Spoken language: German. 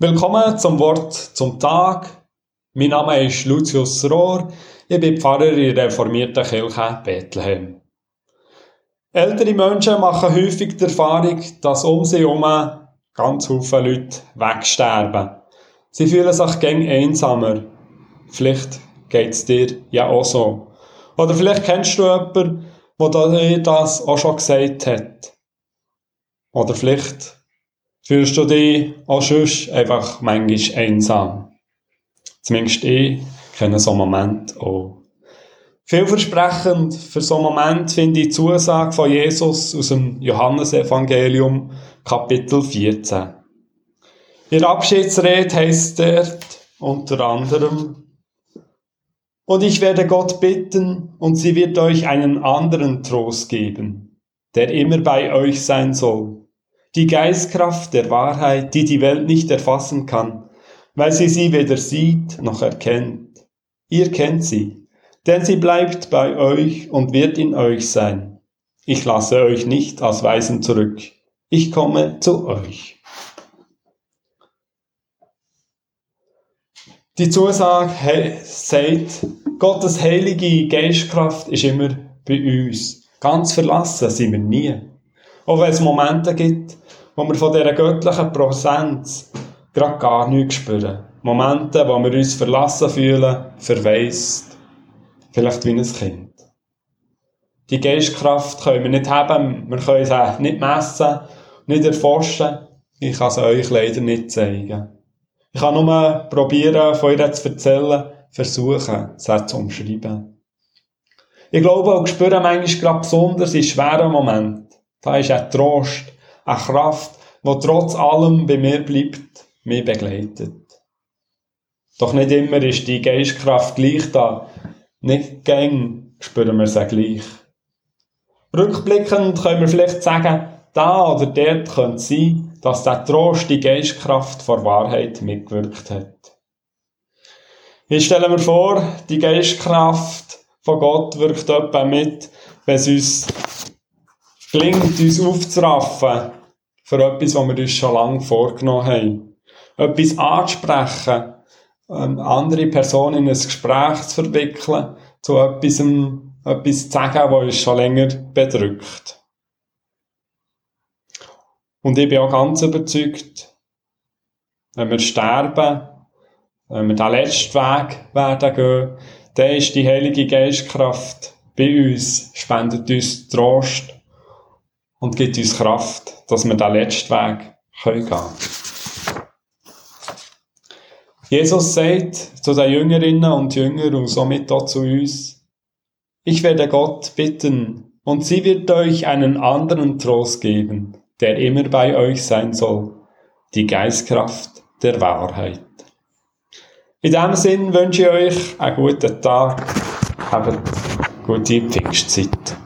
Willkommen zum Wort zum Tag. Mein Name ist Lucius Rohr. Ich bin Pfarrer in der reformierten Kirche Bethlehem. Ältere Menschen machen häufig die Erfahrung, dass um sie herum ganz viele Leute wegsterben. Sie fühlen sich gäng einsamer. Vielleicht geht es dir ja auch so. Oder vielleicht kennst du jemanden, der dir das auch schon gesagt hat. Oder vielleicht fühlst du dich auch sonst einfach manchmal einsam. Zumindest ich kenne so einen Moment auch. Vielversprechend für so einen Moment finde ich die Zusage von Jesus aus dem Johannesevangelium, Kapitel 14. In der Abschiedsrede heißt dort unter anderem, und ich werde Gott bitten, und sie wird euch einen anderen Trost geben, der immer bei euch sein soll die Geistkraft der Wahrheit, die die Welt nicht erfassen kann, weil sie sie weder sieht noch erkennt. Ihr kennt sie, denn sie bleibt bei euch und wird in euch sein. Ich lasse euch nicht als Weisen zurück. Ich komme zu euch. Die Zusage sagt, Gottes heilige Geistkraft ist immer bei uns. Ganz verlassen sind wir nie. Auch wenn es Momente gibt, wo wir von dieser göttlichen Präsenz gerade gar nichts spüren. Momente, wo wir uns verlassen fühlen, verwaist. Vielleicht wie ein Kind. Die Geistkraft können wir nicht haben, wir können sie nicht messen, nicht erforschen. Ich kann sie euch leider nicht zeigen. Ich kann nur probieren, von ihr zu erzählen, versuchen, sie zu umschreiben. Ich glaube auch spüre manchmal gerade besonders in schweren Momenten, da ist ein Trost, eine Kraft, die trotz allem bei mir bleibt, mich begleitet. Doch nicht immer ist die Geistkraft gleich da. Nicht gäng spüren wir sie gleich. Rückblickend können wir vielleicht sagen, da oder dort könnte sein, dass der Trost die Geistkraft vor Wahrheit mitgewirkt hat. Ich stelle mir vor, die Geistkraft von Gott wirkt etwa mit, wenn es uns gelingt, uns aufzuraffen für etwas, was wir uns schon lange vorgenommen haben. Etwas anzusprechen, ähm, andere Personen in ein Gespräch zu verwickeln, zu etwas, etwas zu sagen, was uns schon länger bedrückt. Und ich bin auch ganz überzeugt, wenn wir sterben, wenn wir den letzten Weg werden gehen, dann ist die Heilige Geistkraft bei uns, spendet uns Trost und gibt uns Kraft, dass wir den letzten Weg gehen können. Jesus sagt zu den Jüngerinnen und Jüngern und somit auch zu uns, ich werde Gott bitten und sie wird euch einen anderen Trost geben, der immer bei euch sein soll, die Geistkraft der Wahrheit. In diesem Sinn wünsche ich euch einen guten Tag, habt gute Pfingstzeit.